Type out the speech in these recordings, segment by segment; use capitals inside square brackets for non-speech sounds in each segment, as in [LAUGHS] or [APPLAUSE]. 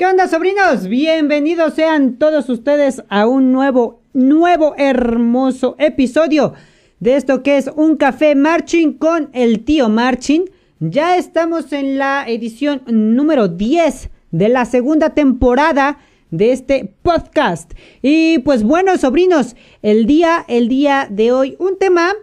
¿Qué onda, sobrinos? Bienvenidos sean todos ustedes a un nuevo, nuevo, hermoso episodio de esto que es un café marching con el tío Marching. Ya estamos en la edición número 10 de la segunda temporada de este podcast. Y pues bueno, sobrinos, el día, el día de hoy, un tema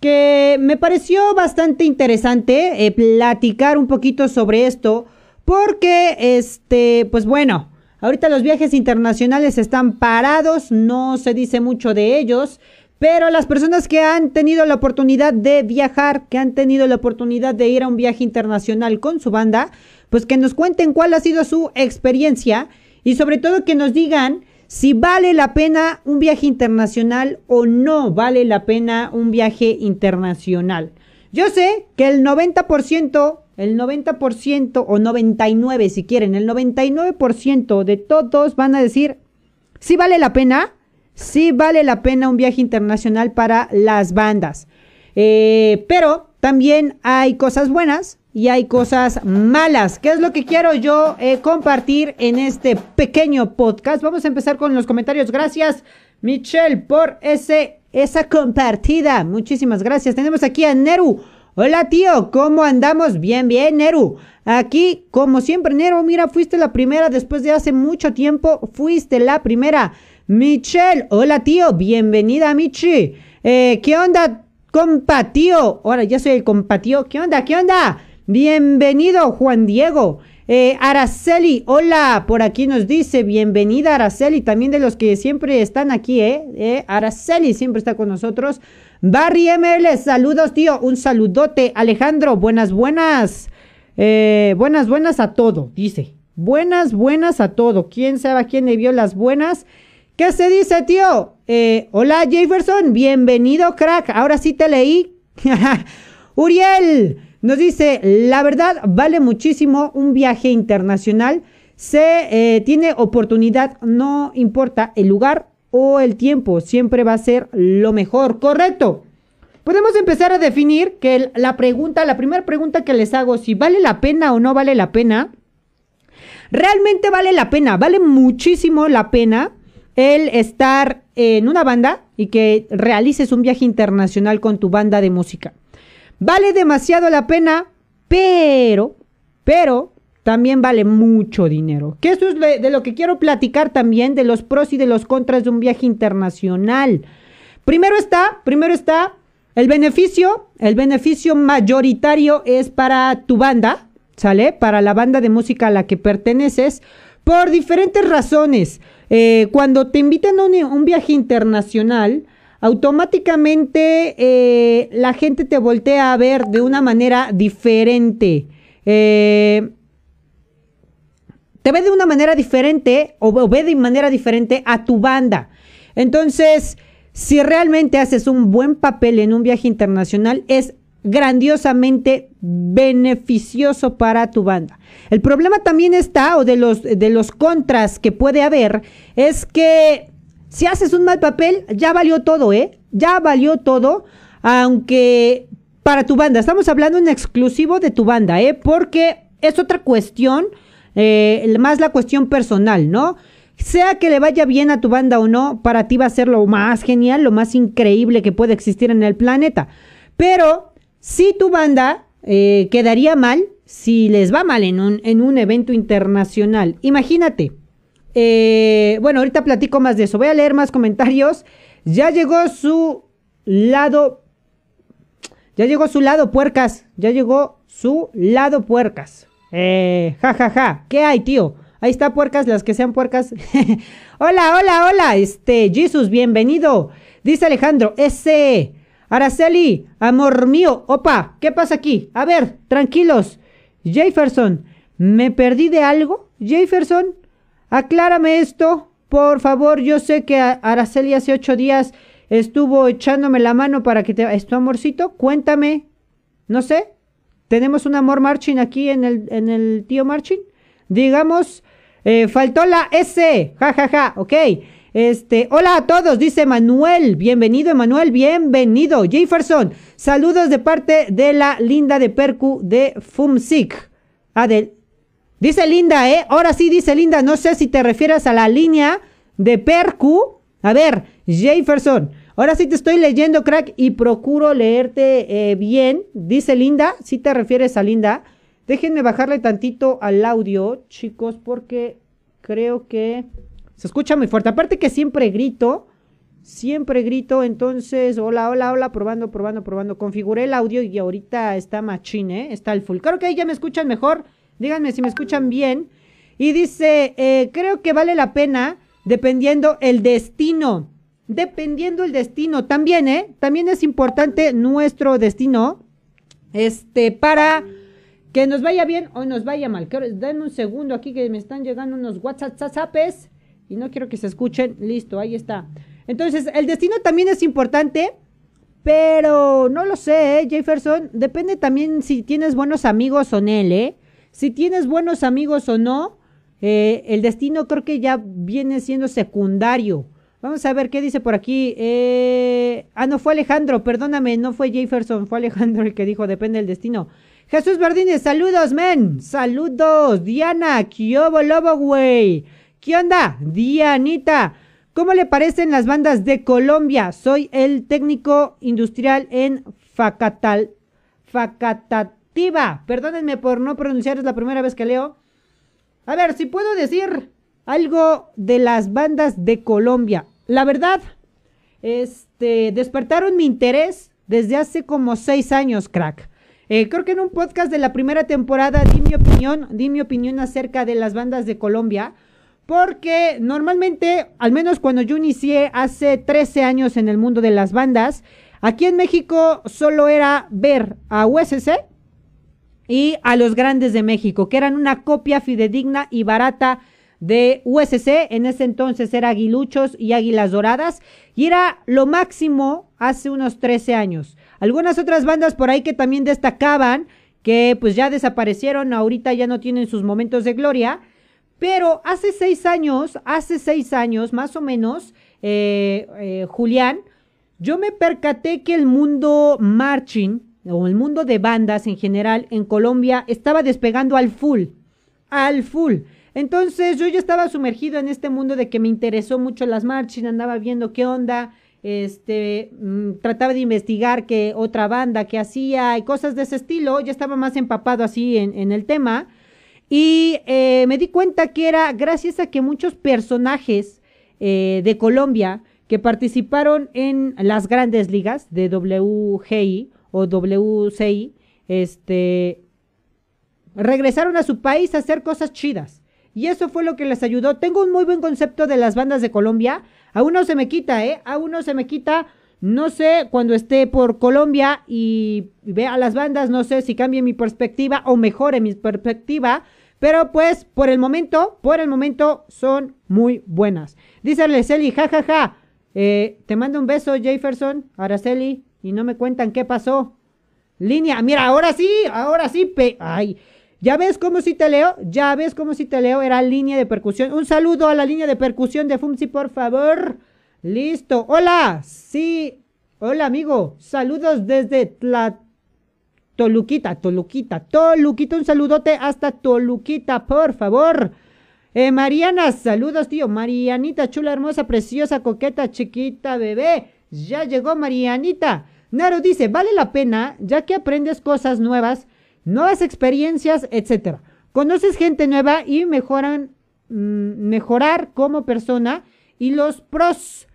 que me pareció bastante interesante eh, platicar un poquito sobre esto porque, este, pues bueno, ahorita los viajes internacionales están parados, no se dice mucho de ellos, pero las personas que han tenido la oportunidad de viajar, que han tenido la oportunidad de ir a un viaje internacional con su banda, pues que nos cuenten cuál ha sido su experiencia y sobre todo que nos digan si vale la pena un viaje internacional o no vale la pena un viaje internacional. Yo sé que el 90% el 90% o 99 si quieren, el 99% de todos van a decir, sí vale la pena, sí vale la pena un viaje internacional para las bandas. Eh, pero también hay cosas buenas y hay cosas malas. ¿Qué es lo que quiero yo eh, compartir en este pequeño podcast? Vamos a empezar con los comentarios. Gracias, Michelle, por ese, esa compartida. Muchísimas gracias. Tenemos aquí a Neru. Hola tío, ¿cómo andamos? Bien, bien, Neru. Aquí, como siempre, Neru, mira, fuiste la primera después de hace mucho tiempo. Fuiste la primera. Michelle, hola tío, bienvenida Michi. Eh, ¿Qué onda, compa tío? Ahora ya soy el compa tío. ¿Qué onda, qué onda? Bienvenido, Juan Diego. Eh, Araceli, hola, por aquí nos dice, bienvenida Araceli, también de los que siempre están aquí, ¿eh? eh Araceli siempre está con nosotros. Barry ML, saludos, tío. Un saludote. Alejandro, buenas, buenas. Eh, buenas, buenas a todo, dice. Buenas, buenas a todo. ¿Quién sabe a quién le vio las buenas? ¿Qué se dice, tío? Eh, hola, Jefferson. Bienvenido, crack. Ahora sí te leí. [LAUGHS] Uriel nos dice, la verdad vale muchísimo un viaje internacional. Se eh, tiene oportunidad, no importa el lugar o el tiempo siempre va a ser lo mejor, correcto. Podemos empezar a definir que la pregunta, la primera pregunta que les hago, si vale la pena o no vale la pena, realmente vale la pena, vale muchísimo la pena el estar en una banda y que realices un viaje internacional con tu banda de música. Vale demasiado la pena, pero, pero, también vale mucho dinero. Que eso es de, lo que quiero platicar también, de los pros y de los contras de un viaje internacional. Primero está, primero está el beneficio, el beneficio mayoritario es para tu banda, ¿sale? Para la banda de música a la que perteneces, por diferentes razones. Eh, cuando te invitan a un, viaje internacional, automáticamente eh, la gente te voltea a ver de una manera diferente. Eh, te ve de una manera diferente o ve de manera diferente a tu banda. Entonces, si realmente haces un buen papel en un viaje internacional, es grandiosamente beneficioso para tu banda. El problema también está, o de los, de los contras que puede haber, es que si haces un mal papel, ya valió todo, ¿eh? Ya valió todo, aunque para tu banda, estamos hablando en exclusivo de tu banda, ¿eh? Porque es otra cuestión eh, más la cuestión personal, ¿no? Sea que le vaya bien a tu banda o no, para ti va a ser lo más genial, lo más increíble que puede existir en el planeta. Pero si tu banda eh, quedaría mal, si les va mal en un, en un evento internacional, imagínate. Eh, bueno, ahorita platico más de eso. Voy a leer más comentarios. Ya llegó su lado. Ya llegó su lado puercas. Ya llegó su lado puercas. Eh, ja, ja, ja. ¿Qué hay, tío? Ahí está puercas, las que sean puercas. [LAUGHS] hola, hola, hola. Este, Jesus, bienvenido. Dice Alejandro, ese. Araceli, amor mío. Opa, ¿qué pasa aquí? A ver, tranquilos. Jefferson, ¿me perdí de algo? Jefferson, aclárame esto. Por favor, yo sé que Araceli hace ocho días estuvo echándome la mano para que te... ¿Es tu amorcito? Cuéntame. No sé. Tenemos un amor marching aquí en el, en el tío marching. Digamos, eh, faltó la S. Ja, ja, ja. Ok. Este, hola a todos, dice Manuel. Bienvenido, Emanuel. Bienvenido. Jefferson, saludos de parte de la linda de Percu de Fumsic. Ah, de, Dice Linda, ¿eh? Ahora sí dice Linda, no sé si te refieres a la línea de Percu. A ver, Jefferson, ahora sí te estoy leyendo, crack, y procuro leerte eh, bien. Dice Linda, si te refieres a Linda. Déjenme bajarle tantito al audio, chicos, porque creo que se escucha muy fuerte. Aparte que siempre grito, siempre grito, entonces, hola, hola, hola, probando, probando, probando. Configuré el audio y ahorita está machine, ¿eh? Está el full. Creo que ahí ya me escuchan mejor. Díganme si me escuchan bien. Y dice, eh, creo que vale la pena dependiendo el destino. Dependiendo el destino. También, ¿eh? También es importante nuestro destino. Este, para que nos vaya bien o nos vaya mal. Denme un segundo aquí que me están llegando unos WhatsApp y no quiero que se escuchen. Listo, ahí está. Entonces, el destino también es importante. Pero no lo sé, ¿eh? Jefferson. Depende también si tienes buenos amigos o no, ¿eh? Si tienes buenos amigos o no, eh, el destino creo que ya viene siendo secundario. Vamos a ver qué dice por aquí. Eh, ah, no fue Alejandro, perdóname, no fue Jefferson, fue Alejandro el que dijo depende del destino. Jesús Verdines, saludos, men. Saludos. Diana, Kiobo Lobo, güey. ¿Qué onda? Dianita. ¿Cómo le parecen las bandas de Colombia? Soy el técnico industrial en Facatal. Perdónenme por no pronunciar, es la primera vez que leo. A ver, si puedo decir algo de las bandas de Colombia. La verdad, este, despertaron mi interés desde hace como seis años, crack. Eh, creo que en un podcast de la primera temporada di mi opinión, di mi opinión acerca de las bandas de Colombia. Porque normalmente, al menos cuando yo inicié hace 13 años en el mundo de las bandas, aquí en México solo era ver a USC y a los grandes de México, que eran una copia fidedigna y barata de USC, en ese entonces era Aguiluchos y Águilas Doradas, y era lo máximo hace unos 13 años. Algunas otras bandas por ahí que también destacaban, que pues ya desaparecieron, ahorita ya no tienen sus momentos de gloria, pero hace seis años, hace seis años más o menos, eh, eh, Julián, yo me percaté que el mundo marching, o el mundo de bandas en general en Colombia estaba despegando al full, al full. Entonces yo ya estaba sumergido en este mundo de que me interesó mucho las marching, andaba viendo qué onda, este, mm, trataba de investigar qué otra banda que hacía y cosas de ese estilo, ya estaba más empapado así en, el tema. Y eh, me di cuenta que era gracias a que muchos personajes eh, de Colombia que participaron en las grandes ligas de WGI o WCI, este, regresaron a su país a hacer cosas chidas. Y eso fue lo que les ayudó. Tengo un muy buen concepto de las bandas de Colombia. Aún no se me quita, ¿eh? Aún no se me quita. No sé cuando esté por Colombia y vea las bandas, no sé si cambie mi perspectiva o mejore mi perspectiva. Pero pues por el momento, por el momento son muy buenas. Dice Araceli, jajaja. Ja, ja. Eh, te mando un beso, Jefferson, Araceli y no me cuentan qué pasó. Línea, mira, ahora sí, ahora sí, pe ay, ¿ya ves cómo si te leo? ¿Ya ves cómo si te leo? Era línea de percusión. Un saludo a la línea de percusión de Fumsi, por favor. Listo. Hola, sí. Hola, amigo. Saludos desde Tla... Toluquita, Toluquita, Toluquita. Un saludote hasta Toluquita, por favor. Eh, Mariana, saludos, tío. Marianita, chula, hermosa, preciosa, coqueta, chiquita, bebé. Ya llegó Marianita. Naro dice, vale la pena ya que aprendes cosas nuevas, nuevas experiencias, etc. Conoces gente nueva y mejoran, mm, mejorar como persona y los pros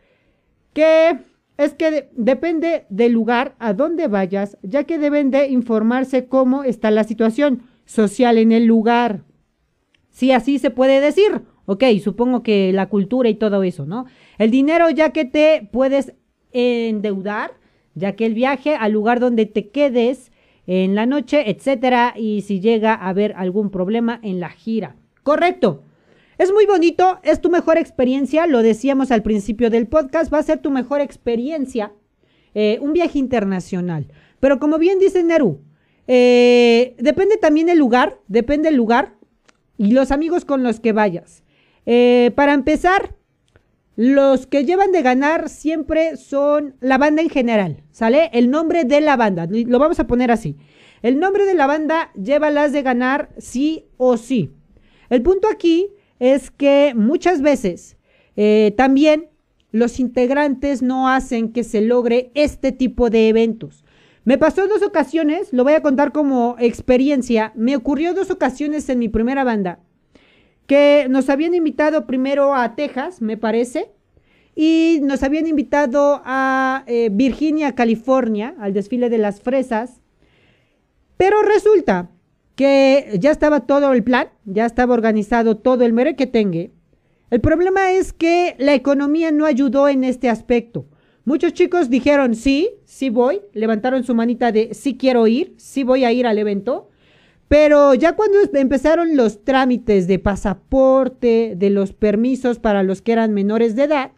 que es que depende del lugar a donde vayas, ya que deben de informarse cómo está la situación social en el lugar. Si así se puede decir. Ok, supongo que la cultura y todo eso, ¿no? El dinero ya que te puedes endeudar, ya que el viaje al lugar donde te quedes en la noche, etcétera, y si llega a haber algún problema en la gira. Correcto. Es muy bonito, es tu mejor experiencia, lo decíamos al principio del podcast, va a ser tu mejor experiencia, eh, un viaje internacional. Pero como bien dice Neru, eh, depende también el lugar, depende el lugar y los amigos con los que vayas. Eh, para empezar, los que llevan de ganar siempre son la banda en general, ¿sale? El nombre de la banda, lo vamos a poner así. El nombre de la banda lleva las de ganar sí o sí. El punto aquí es que muchas veces eh, también los integrantes no hacen que se logre este tipo de eventos. Me pasó dos ocasiones, lo voy a contar como experiencia, me ocurrió dos ocasiones en mi primera banda, que nos habían invitado primero a Texas, me parece, y nos habían invitado a eh, Virginia, California, al desfile de las fresas, pero resulta que ya estaba todo el plan, ya estaba organizado todo el merequetengue, el problema es que la economía no ayudó en este aspecto. Muchos chicos dijeron sí, sí voy, levantaron su manita de sí quiero ir, sí voy a ir al evento. Pero ya cuando empezaron los trámites de pasaporte, de los permisos para los que eran menores de edad,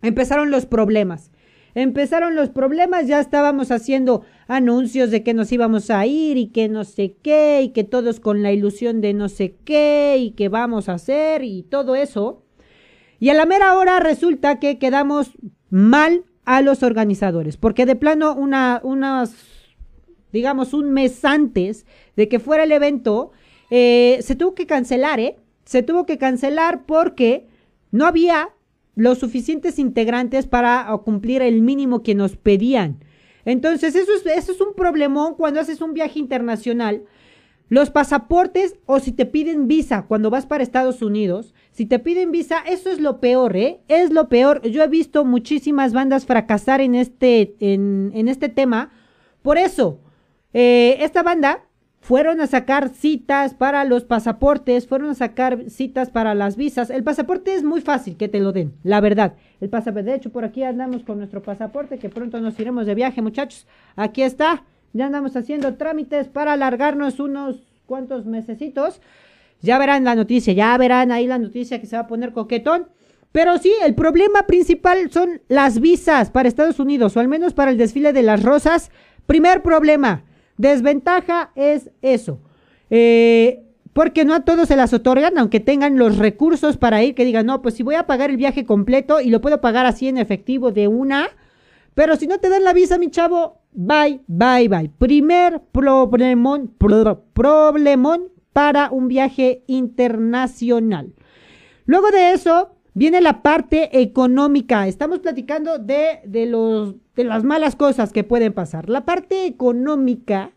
empezaron los problemas. Empezaron los problemas, ya estábamos haciendo anuncios de que nos íbamos a ir y que no sé qué, y que todos con la ilusión de no sé qué, y que vamos a hacer, y todo eso. Y a la mera hora resulta que quedamos mal a los organizadores, porque de plano una, unas, digamos, un mes antes de que fuera el evento, eh, se tuvo que cancelar, ¿eh? Se tuvo que cancelar porque no había los suficientes integrantes para cumplir el mínimo que nos pedían. Entonces, eso es, eso es un problemón cuando haces un viaje internacional. Los pasaportes o si te piden visa cuando vas para Estados Unidos, si te piden visa, eso es lo peor, ¿eh? Es lo peor. Yo he visto muchísimas bandas fracasar en este, en, en este tema. Por eso, eh, esta banda fueron a sacar citas para los pasaportes, fueron a sacar citas para las visas. El pasaporte es muy fácil que te lo den, la verdad. El pasaporte, de hecho, por aquí andamos con nuestro pasaporte, que pronto nos iremos de viaje, muchachos. Aquí está, ya andamos haciendo trámites para alargarnos unos cuantos mesecitos. Ya verán la noticia, ya verán ahí la noticia que se va a poner coquetón. Pero sí, el problema principal son las visas para Estados Unidos, o al menos para el desfile de las rosas. Primer problema, Desventaja es eso. Eh, porque no a todos se las otorgan, aunque tengan los recursos para ir, que digan, no, pues si voy a pagar el viaje completo y lo puedo pagar así en efectivo de una, pero si no te dan la visa, mi chavo, bye, bye, bye. Primer problemón, problemón para un viaje internacional. Luego de eso, viene la parte económica. Estamos platicando de, de los de las malas cosas que pueden pasar. La parte económica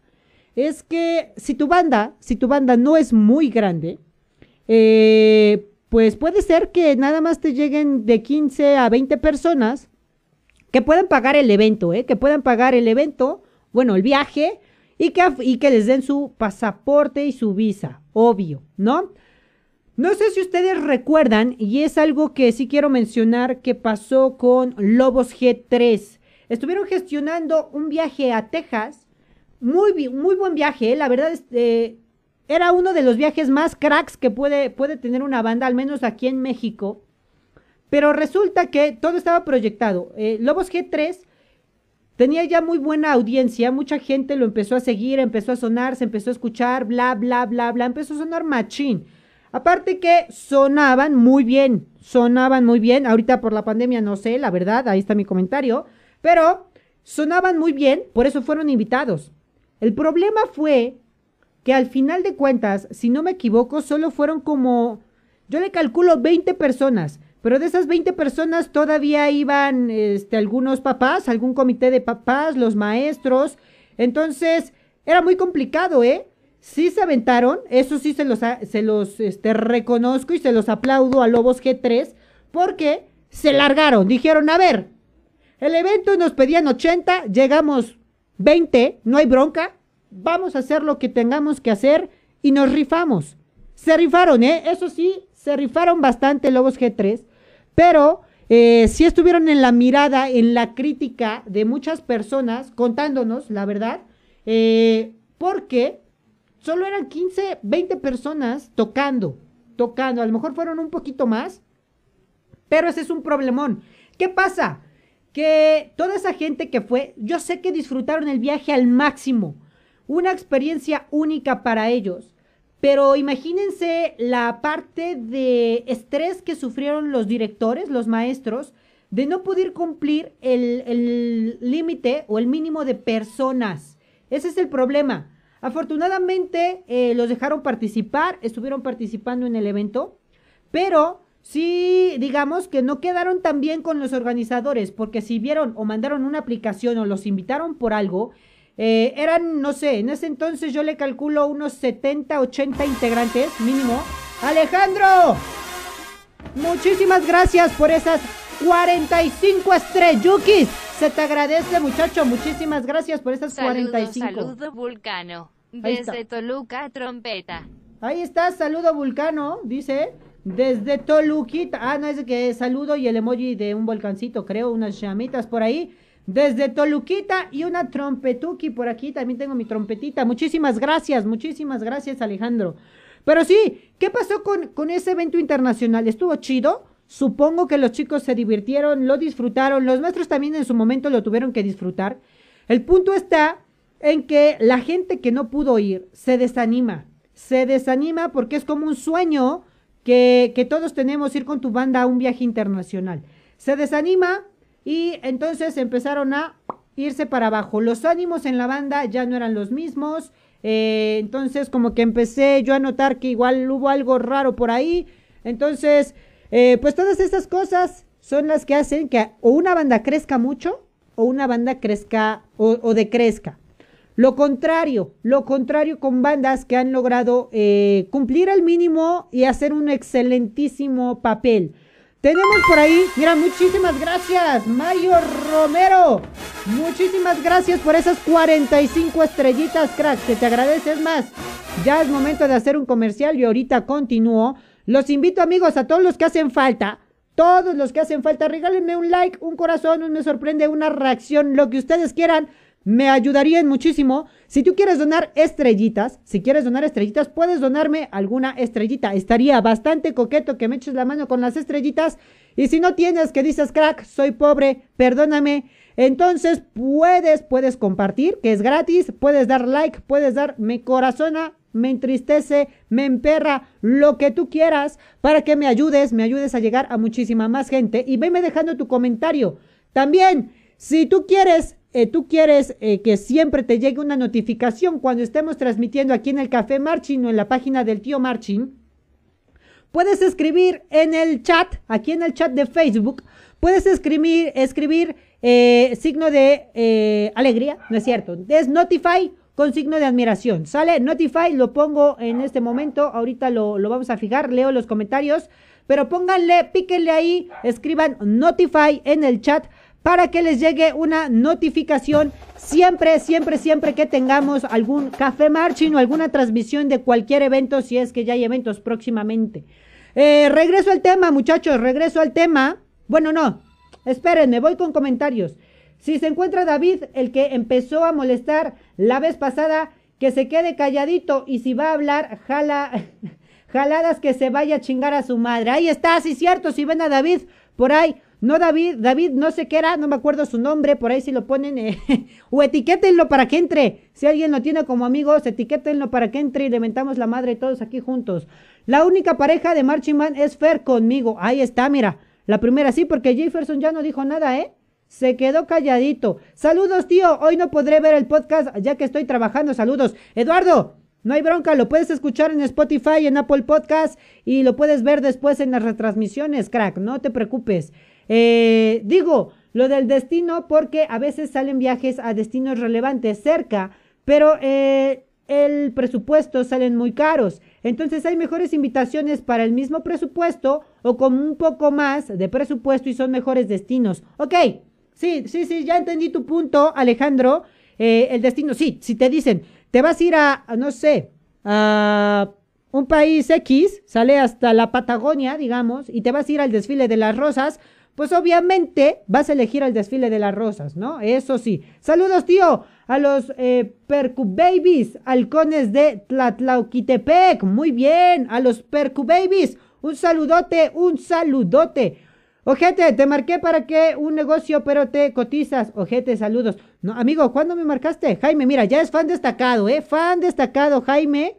es que si tu banda, si tu banda no es muy grande, eh, pues puede ser que nada más te lleguen de 15 a 20 personas que puedan pagar el evento, ¿eh? que puedan pagar el evento, bueno, el viaje, y que, y que les den su pasaporte y su visa, obvio, ¿no? No sé si ustedes recuerdan, y es algo que sí quiero mencionar que pasó con Lobos G3 estuvieron gestionando un viaje a Texas. Muy, muy buen viaje, ¿eh? la verdad, este, era uno de los viajes más cracks que puede, puede tener una banda, al menos aquí en México. Pero resulta que todo estaba proyectado. Eh, Lobos G3 tenía ya muy buena audiencia, mucha gente lo empezó a seguir, empezó a sonar, se empezó a escuchar, bla, bla, bla, bla, empezó a sonar machín. Aparte que sonaban muy bien, sonaban muy bien. Ahorita por la pandemia no sé, la verdad, ahí está mi comentario. Pero sonaban muy bien, por eso fueron invitados. El problema fue que al final de cuentas, si no me equivoco, solo fueron como, yo le calculo 20 personas, pero de esas 20 personas todavía iban este, algunos papás, algún comité de papás, los maestros. Entonces, era muy complicado, ¿eh? Sí se aventaron, eso sí se los, se los este, reconozco y se los aplaudo a Lobos G3, porque se largaron, dijeron, a ver, el evento nos pedían 80, llegamos 20, no hay bronca. Vamos a hacer lo que tengamos que hacer y nos rifamos. Se rifaron, ¿eh? Eso sí, se rifaron bastante Lobos G3, pero eh, sí estuvieron en la mirada, en la crítica de muchas personas, contándonos, la verdad, eh, porque solo eran 15, 20 personas tocando, tocando. A lo mejor fueron un poquito más, pero ese es un problemón. ¿Qué pasa? que toda esa gente que fue, yo sé que disfrutaron el viaje al máximo, una experiencia única para ellos, pero imagínense la parte de estrés que sufrieron los directores, los maestros, de no poder cumplir el límite o el mínimo de personas. Ese es el problema. Afortunadamente eh, los dejaron participar, estuvieron participando en el evento, pero sí, digamos que no quedaron tan bien con los organizadores, porque si vieron o mandaron una aplicación o los invitaron por algo, eh, eran, no sé, en ese entonces yo le calculo unos 70, 80 integrantes mínimo. Alejandro, muchísimas gracias por esas 45 estrellukis. Se te agradece, muchacho. Muchísimas gracias por esas 45. Saludo, Vulcano. Desde Toluca, trompeta. Ahí está, saludo, Vulcano, dice. Desde Toluquita. Ah, no, es que saludo y el emoji de un volcancito, creo, unas llamitas por ahí. Desde Toluquita y una trompetuki por aquí. También tengo mi trompetita. Muchísimas gracias, muchísimas gracias, Alejandro. Pero sí, ¿qué pasó con, con ese evento internacional? ¿Estuvo chido? Supongo que los chicos se divirtieron, lo disfrutaron, los maestros también en su momento lo tuvieron que disfrutar. El punto está en que la gente que no pudo ir se desanima. Se desanima porque es como un sueño que, que todos tenemos ir con tu banda a un viaje internacional. Se desanima y entonces empezaron a irse para abajo. Los ánimos en la banda ya no eran los mismos. Eh, entonces como que empecé yo a notar que igual hubo algo raro por ahí. Entonces, eh, pues todas estas cosas son las que hacen que o una banda crezca mucho o una banda crezca o, decrezca. Lo contrario, lo contrario con bandas que han logrado eh, cumplir el mínimo y hacer un excelentísimo papel. Tenemos por ahí, mira, muchísimas gracias, Mayo Romero. Muchísimas gracias por esas 45 estrellitas, crack. Se te agradece, es más. Ya es momento de hacer un comercial y ahorita continúo. Los invito, amigos, a todos los que hacen falta. Todos los que hacen falta, regálenme un like, un corazón, un me sorprende, una reacción, lo que ustedes quieran me ayudarían muchísimo. Si tú quieres donar estrellitas, si quieres donar estrellitas, puedes donarme alguna estrellita. Estaría bastante coqueto que me eches la mano con las estrellitas. Y si no tienes, que dices, crack, soy pobre, perdóname. Entonces puedes, puedes compartir, que es gratis, puedes dar like, puedes dar me corazona, me entristece, me emperra, lo que tú quieras, para que me ayudes, me ayudes a llegar a muchísima más gente. Y veme dejando tu comentario. También, si tú quieres eh, tú quieres eh, que siempre te llegue una notificación cuando estemos transmitiendo aquí en el Café Marching o en la página del tío Marching, puedes escribir en el chat, aquí en el chat de Facebook, puedes escribir, escribir eh, signo de alegría, no es cierto, es Notify con signo de admiración, ¿sale? Notify lo pongo en este momento, ahorita lo, lo vamos a fijar, leo los comentarios, pero pónganle, píquenle ahí, escriban Notify en el chat para que les llegue una notificación siempre, siempre, siempre que tengamos algún café marching o alguna transmisión de cualquier evento, si es que ya hay eventos próximamente. Eh, regreso al tema, muchachos, regreso al tema. Bueno, no, espérenme, voy con comentarios. Si se encuentra David, el que empezó a molestar la vez pasada, que se quede calladito y si va a hablar, jala, [LAUGHS] jaladas que se vaya a chingar a su madre. Ahí está, sí cierto, si ven a David por ahí, no, David, David, no sé qué era, no me acuerdo su nombre, por ahí si lo ponen, eh, [LAUGHS] o etiquétenlo para que entre. Si alguien lo tiene como amigos, etiquétenlo para que entre y le mentamos la madre todos aquí juntos. La única pareja de Marching Man es Fer conmigo. Ahí está, mira. La primera sí, porque Jefferson ya no dijo nada, ¿eh? Se quedó calladito. Saludos, tío. Hoy no podré ver el podcast ya que estoy trabajando. Saludos. Eduardo, no hay bronca, lo puedes escuchar en Spotify, en Apple Podcast y lo puedes ver después en las retransmisiones, crack. No te preocupes. Eh, digo, lo del destino porque a veces salen viajes a destinos relevantes cerca, pero eh, el presupuesto salen muy caros. Entonces hay mejores invitaciones para el mismo presupuesto o con un poco más de presupuesto y son mejores destinos. Ok, sí, sí, sí, ya entendí tu punto, Alejandro. Eh, el destino, sí, si te dicen, te vas a ir a, no sé, a un país X, sale hasta la Patagonia, digamos, y te vas a ir al desfile de las rosas, pues obviamente vas a elegir el desfile de las rosas, ¿no? Eso sí. Saludos, tío, a los eh, Percu Babies, halcones de Tlatlauquitepec. Muy bien, a los Percu Babies. Un saludote, un saludote. Ojete, te marqué para que un negocio, pero te cotizas. Ojete, saludos. No, amigo, ¿cuándo me marcaste? Jaime, mira, ya es fan destacado, ¿eh? Fan destacado, Jaime.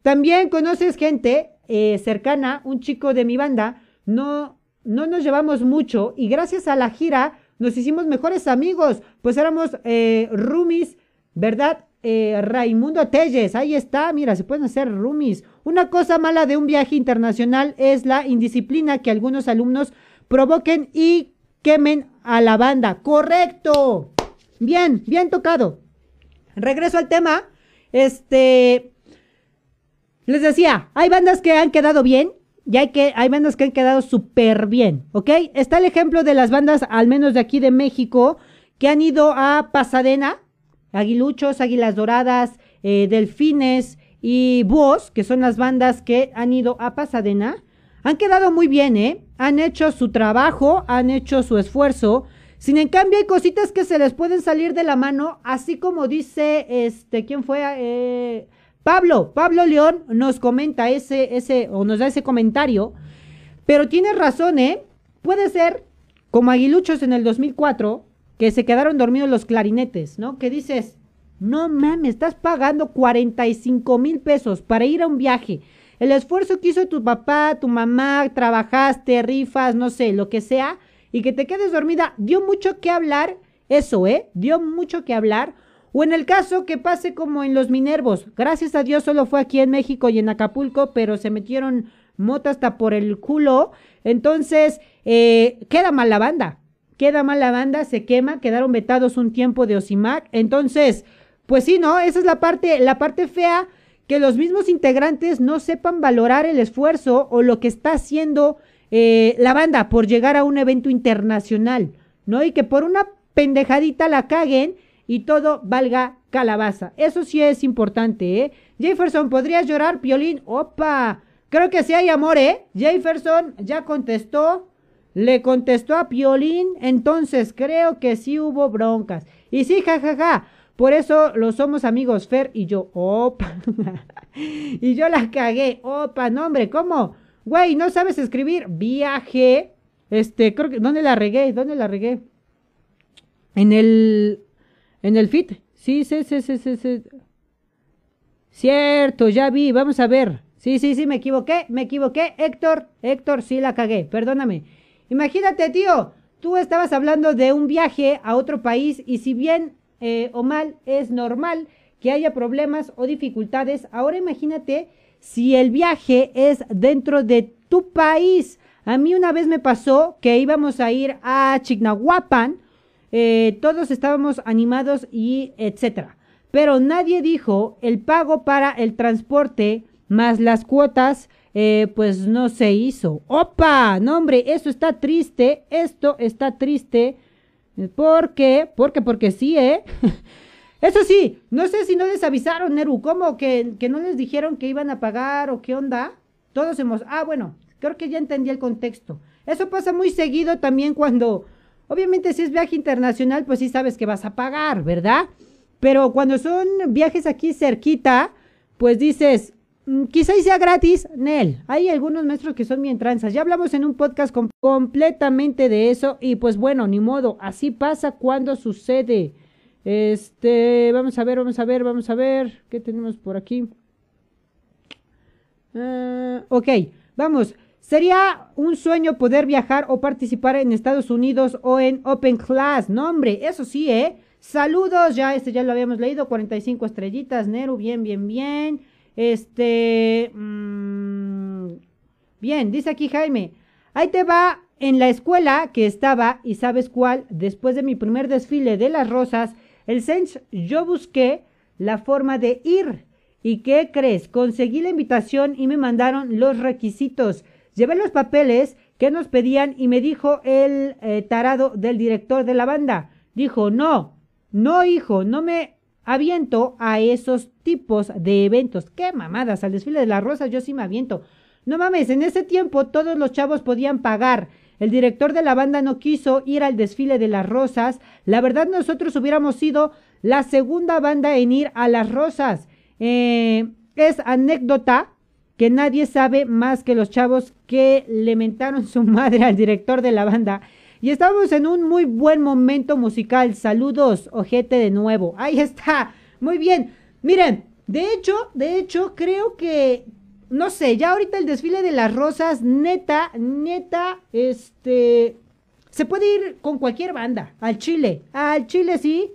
También conoces gente eh, cercana, un chico de mi banda. No, no nos llevamos mucho y gracias a la gira nos hicimos mejores amigos, pues éramos eh, roomies, ¿verdad? eh, Raimundo Telles. Ahí está, mira, se pueden hacer roomies. Una cosa mala de un viaje internacional es la indisciplina que algunos alumnos provoquen y quemen a la banda. Correcto. Bien, bien tocado. Regreso al tema. Este. Les decía, hay bandas que han quedado bien y hay, que, hay bandas que han quedado súper bien, ¿ok? Está el ejemplo de las bandas, al menos de aquí de México, que han ido a Pasadena, Aguiluchos, Águilas Doradas, eh, Delfines y Búhos, que son las bandas que han ido a Pasadena. Han quedado muy bien, ¿eh? Han hecho su trabajo, han hecho su esfuerzo. Sin en cambio, hay cositas que se les pueden salir de la mano, así como dice, este, ¿quién fue? Eh, Pablo, Pablo León nos comenta ese, ese, o nos da ese comentario, pero tiene razón, ¿eh? Puede ser, como Aguiluchos en el 2004, que se quedaron dormidos los clarinetes, ¿no? Que dices, no mames, estás pagando 45 mil pesos para ir a un viaje. El esfuerzo que hizo tu papá, tu mamá, trabajaste, rifas, no sé, lo que sea, y que te quedes dormida, dio mucho que hablar, eso, ¿eh? Dio mucho que hablar. O en el caso que pase como en los Minervos, gracias a Dios solo fue aquí en México y en Acapulco, pero se metieron mota hasta por el culo. Entonces, eh, queda mal la banda queda mal la banda, se quema, quedaron vetados un tiempo de Osimac. Entonces, pues sí, ¿no? Esa es la parte, la parte fea, que los mismos integrantes no sepan valorar el esfuerzo o lo que está haciendo eh, la banda por llegar a un evento internacional, ¿no? Y que por una pendejadita la caguen y todo valga calabaza. Eso sí es importante, ¿eh? Jefferson, ¿podrías llorar, Piolín? Opa, creo que sí hay amor, ¿eh? Jefferson ya contestó. Le contestó a Piolín, entonces creo que sí hubo broncas. Y sí, jajaja, ja, ja. Por eso lo somos amigos Fer y yo. Opa. [LAUGHS] y yo la cagué. Opa, no hombre, ¿cómo? Güey, ¿no sabes escribir? Viaje. Este, creo que, ¿dónde la regué? ¿Dónde la regué? En el, en el fit. Sí, sí, sí, sí, sí, sí. Cierto, ya vi, vamos a ver. Sí, sí, sí, me equivoqué, me equivoqué. Héctor, Héctor, sí la cagué, perdóname. Imagínate, tío, tú estabas hablando de un viaje a otro país y si bien eh, o mal es normal que haya problemas o dificultades, ahora imagínate si el viaje es dentro de tu país. A mí una vez me pasó que íbamos a ir a Chignahuapan, eh, todos estábamos animados y etcétera. Pero nadie dijo el pago para el transporte más las cuotas eh, pues no se hizo. ¡Opa! No, hombre, eso está triste. Esto está triste. ¿Por qué? Porque, porque sí, ¿eh? [LAUGHS] eso sí, no sé si no les avisaron, Neru, ¿cómo? ¿Que, que no les dijeron que iban a pagar o qué onda. Todos hemos... Ah, bueno, creo que ya entendí el contexto. Eso pasa muy seguido también cuando... Obviamente si es viaje internacional, pues sí sabes que vas a pagar, ¿verdad? Pero cuando son viajes aquí cerquita, pues dices, Mm, quizá sea gratis, Nel. Hay algunos maestros que son bien tranzas. Ya hablamos en un podcast completamente de eso. Y pues bueno, ni modo. Así pasa cuando sucede. Este, vamos a ver, vamos a ver, vamos a ver. ¿Qué tenemos por aquí? Ah, ok, vamos. Sería un sueño poder viajar o participar en Estados Unidos o en Open Class. No, hombre, eso sí, ¿eh? Saludos, ya este ya lo habíamos leído. 45 estrellitas, Neru. Bien, bien, bien. Este. Mmm, bien, dice aquí Jaime. Ahí te va en la escuela que estaba, y sabes cuál, después de mi primer desfile de las rosas, el Sense, yo busqué la forma de ir. ¿Y qué crees? Conseguí la invitación y me mandaron los requisitos. Llevé los papeles que nos pedían y me dijo el eh, tarado del director de la banda. Dijo, no, no hijo, no me aviento a esos tipos de eventos. Qué mamadas, al desfile de las rosas yo sí me aviento. No mames, en ese tiempo todos los chavos podían pagar. El director de la banda no quiso ir al desfile de las rosas. La verdad nosotros hubiéramos sido la segunda banda en ir a las rosas. Eh, es anécdota que nadie sabe más que los chavos que le mentaron su [LAUGHS] madre al director de la banda y estamos en un muy buen momento musical. Saludos, ojete de nuevo. Ahí está. Muy bien. Miren, de hecho, de hecho, creo que, no sé, ya ahorita el desfile de las rosas, neta, neta, este, se puede ir con cualquier banda, al Chile, al Chile sí.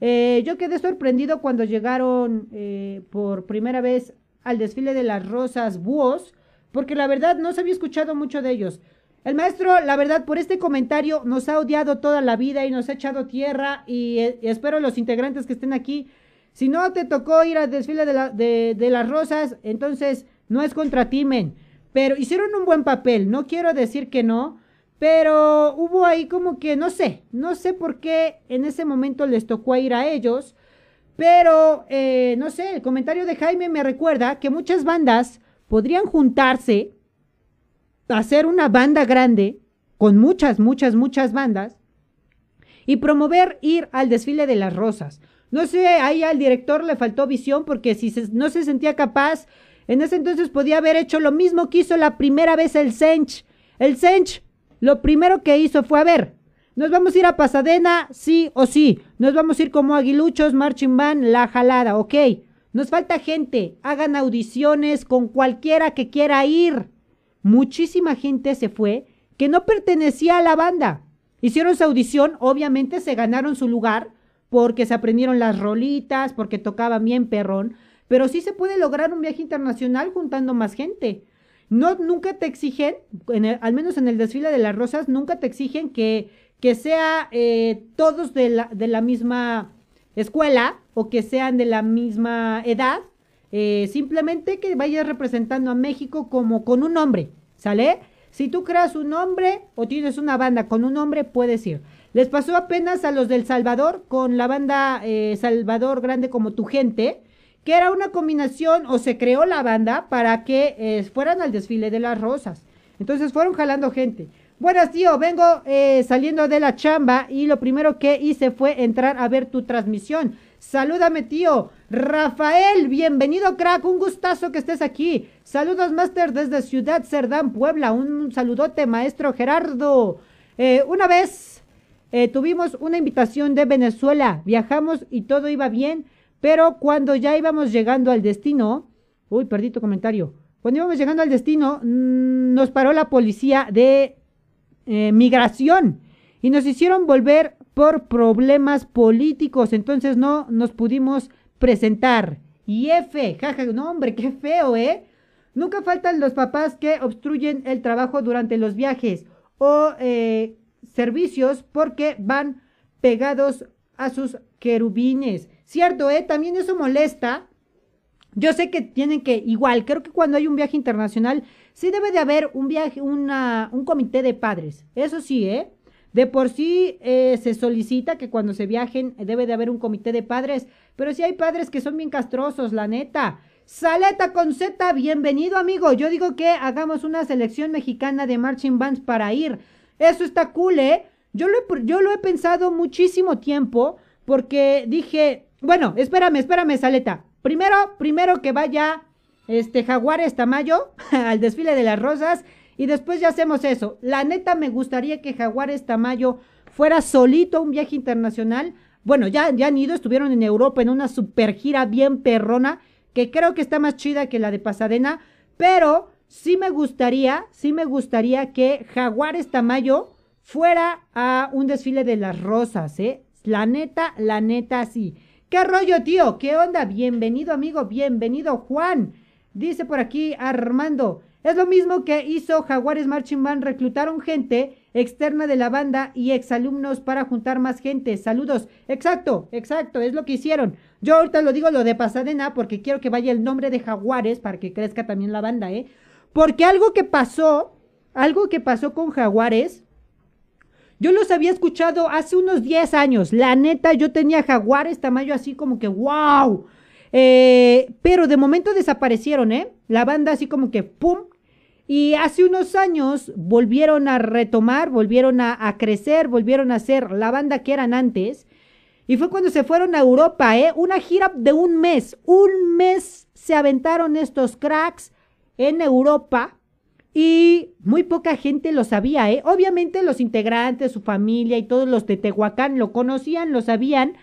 Eh, yo quedé sorprendido cuando llegaron eh, por primera vez al desfile de las rosas búhos, porque la verdad no se había escuchado mucho de ellos. El maestro, la verdad, por este comentario nos ha odiado toda la vida y nos ha echado tierra y, eh, espero los integrantes que estén aquí. Si no te tocó ir al desfile de, las rosas, entonces no es contra ti, men. Pero hicieron un buen papel, no quiero decir que no, pero hubo ahí como que, no sé, no sé por qué en ese momento les tocó ir a ellos. Pero, eh, no sé, el comentario de Jaime me recuerda que muchas bandas podrían juntarse hacer una banda grande con muchas, muchas, muchas bandas y promover ir al desfile de las rosas. No sé, ahí al director le faltó visión porque si no se sentía capaz, en ese entonces podía haber hecho lo mismo que hizo la primera vez el Sench. El Sench, lo primero que hizo fue, a ver, nos vamos a ir a Pasadena, sí o sí. Nos vamos a ir como aguiluchos, marching band, la jalada, ok. Nos falta gente, hagan audiciones con cualquiera que quiera ir muchísima gente se fue que no pertenecía a la banda. Hicieron su audición, obviamente se ganaron su lugar porque se aprendieron las rolitas, porque tocaban bien perrón, pero sí se puede lograr un viaje internacional juntando más gente. No, nunca te exigen, al menos en el desfile de las rosas, nunca te exigen que, que sea eh, todos de la, de la misma escuela o que sean de la misma edad eh, simplemente que vayas representando a México como con un nombre, ¿sale? Si tú creas un nombre o tienes una banda con un nombre, puedes ir. Les pasó apenas a los del Salvador con la banda eh, Salvador Grande como tu gente, que era una combinación o se creó la banda para que eh, fueran al desfile de las rosas. Entonces fueron jalando gente. Buenas, tío, vengo saliendo de la chamba y lo primero que hice fue entrar a ver tu transmisión. Salúdame, tío. Rafael, bienvenido, crack. Un gustazo que estés aquí. Saludos, Master, desde Ciudad Cerdán, Puebla. Un saludote, maestro Gerardo. Eh, una vez eh, tuvimos una invitación de Venezuela. Viajamos y todo iba bien. Pero cuando ya íbamos llegando al destino. Uy, perdí tu comentario. Cuando íbamos llegando al destino, mm, nos paró la policía de eh, migración y nos hicieron volver por problemas políticos, entonces no nos pudimos presentar. Y F, jaja, no hombre, qué feo, ¿eh? Nunca faltan los papás que obstruyen el trabajo durante los viajes o eh, servicios porque van pegados a sus querubines. Cierto, ¿eh? También eso molesta. Yo sé que tienen que, igual, creo que cuando hay un viaje internacional, sí debe de haber un viaje, una, un comité de padres. Eso sí, ¿eh? De por sí eh, se solicita que cuando se viajen debe de haber un comité de padres, pero si hay padres que son bien castrosos, la neta. Saleta con Z, bienvenido amigo. Yo digo que hagamos una selección mexicana de marching bands para ir. Eso está cool, ¿eh? Yo lo he, yo lo he pensado muchísimo tiempo porque dije, bueno, espérame, espérame, Saleta. Primero, primero que vaya este Jaguares Tamayo [LAUGHS] al desfile de las rosas y después ya hacemos eso. La neta me gustaría que Jaguares Tamayo fuera solito un viaje internacional. Bueno, ya, ya han ido, estuvieron en Europa en una super gira bien perrona, que creo que está más chida que la de Pasadena, pero sí me gustaría, sí me gustaría que Jaguares Tamayo fuera a un desfile de las rosas, ¿eh? La neta, la neta, sí. ¿Qué rollo, tío? ¿Qué onda? Bienvenido, amigo, bienvenido, Juan. Dice por aquí Armando. Es lo mismo que hizo Jaguares Marching Band, reclutaron gente externa de la banda y exalumnos para juntar más gente. Saludos. Exacto, exacto, es lo que hicieron. Yo ahorita lo digo lo de Pasadena porque quiero que vaya el nombre de Jaguares para que crezca también la banda, ¿eh? Porque algo que pasó, algo que pasó con Jaguares, yo los había escuchado hace unos 10 años. La neta, yo tenía Jaguares tamaño así como que, wow. Eh, pero de momento desaparecieron, ¿eh? La banda así como que, ¡pum! Y hace unos años volvieron a retomar, volvieron a, crecer, volvieron a ser la banda que eran antes. Y fue cuando se fueron a Europa, ¿eh? Una gira de un mes. Un mes se aventaron estos cracks en Europa. Y muy poca gente lo sabía, ¿eh? Obviamente los integrantes, su familia y todos los de Tehuacán lo conocían, lo sabían.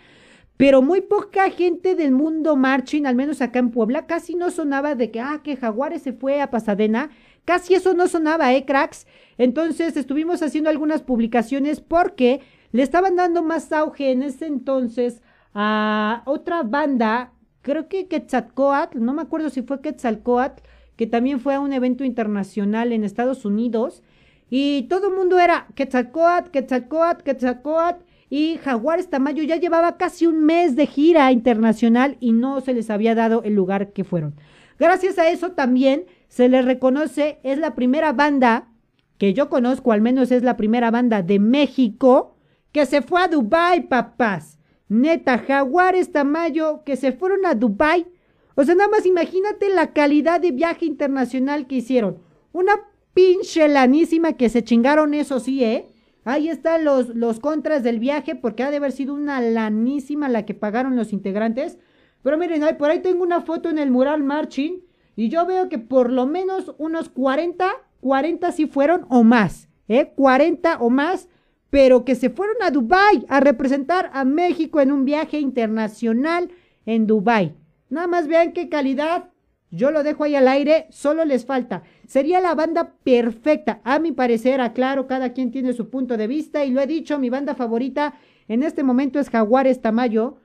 Pero muy poca gente del mundo marching, al menos acá en Puebla, casi no sonaba de que, ah, que Jaguares se fue a Pasadena. Casi eso no sonaba, ¿eh, cracks? Entonces estuvimos haciendo algunas publicaciones porque le estaban dando más auge en ese entonces a otra banda, creo que Quetzalcoatl, no me acuerdo si fue Quetzalcoatl, que también fue a un evento internacional en Estados Unidos. Y todo el mundo era Quetzalcoatl, Quetzalcoatl, Quetzalcoatl. Y Jaguares Tamayo ya llevaba casi un mes de gira internacional y no se les había dado el lugar que fueron. Gracias a eso también se les reconoce, es la primera banda que yo conozco, al menos es la primera banda de México, que se fue a Dubai, papás. Neta, Jaguares Tamayo, que se fueron a Dubai. O sea, nada más imagínate la calidad de viaje internacional que hicieron. Una pinche lanísima que se chingaron, eso sí, ¿eh? Ahí están los, los contras del viaje, porque ha de haber sido una lanísima la que pagaron los integrantes. Pero miren, por ahí tengo una foto en el mural marching y yo veo que por lo menos unos 40, 40 sí fueron o más, ¿eh? 40 o más, pero que se fueron a Dubai a representar a México en un viaje internacional en Dubai. Nada más vean qué calidad. Yo lo dejo ahí al aire, solo les falta. Sería la banda perfecta, a mi parecer, aclaro, cada quien tiene su punto de vista y lo he dicho, mi banda favorita en este momento es Jaguares Tamayo,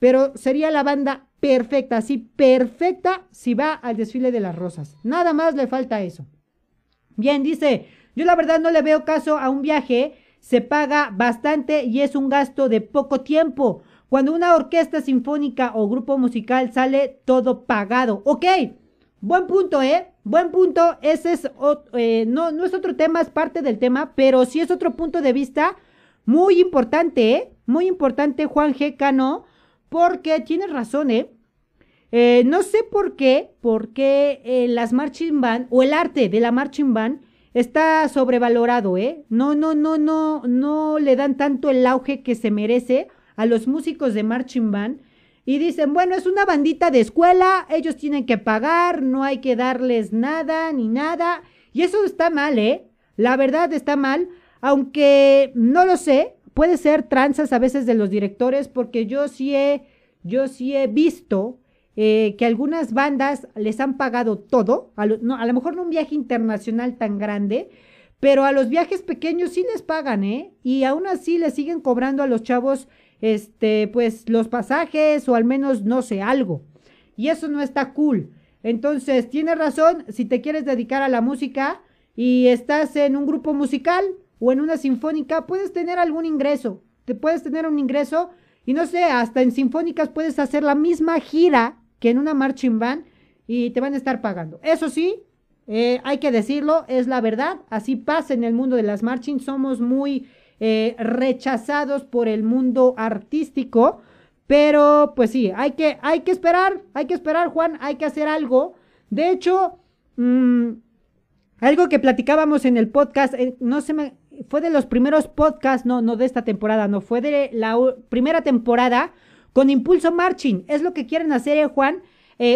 pero sería la banda perfecta, sí, perfecta si va al desfile de las rosas. Nada más le falta eso. Bien, dice, yo la verdad no le veo caso a un viaje, se paga bastante y es un gasto de poco tiempo. Cuando una orquesta sinfónica o grupo musical sale todo pagado. Ok, buen punto, ¿eh? Buen punto, ese es, eh, no, no es otro tema, es parte del tema, pero sí es otro punto de vista muy importante, ¿eh? Muy importante, Juan G. Cano, porque tienes razón, ¿eh? ¿eh? no sé por qué, porque eh, las marching band o el arte de la marching band está sobrevalorado, ¿eh? No, no, no, no, no le dan tanto el auge que se merece a los músicos de marching band y dicen, bueno, es una bandita de escuela, ellos tienen que pagar, no hay que darles nada ni nada. Y eso está mal, ¿eh? La verdad está mal, aunque no lo sé, puede ser tranzas a veces de los directores, porque yo sí he, yo sí he visto eh, que algunas bandas les han pagado todo, a lo, a lo mejor no un viaje internacional tan grande, pero a los viajes pequeños sí les pagan, ¿eh? Y aún así les siguen cobrando a los chavos este, pues los pasajes o al menos no sé, algo. Y eso no está cool. Entonces, tienes razón, si te quieres dedicar a la música y estás en un grupo musical o en una sinfónica, puedes tener algún ingreso. Te puedes tener un ingreso y no sé, hasta en sinfónicas puedes hacer la misma gira que en una marching band y te van a estar pagando. Eso sí, eh, hay que decirlo, es la verdad, así pasa en el mundo de las marching, somos muy eh, rechazados por el mundo artístico. Pero pues sí, hay que, hay que esperar, hay que esperar, Juan, hay que hacer algo. De hecho, mm, algo que platicábamos en el podcast, eh, no se me, fue de los primeros podcasts, no, no de esta temporada, no, fue de la primera temporada con Impulso Marching. Es lo que quieren hacer, eh, Juan,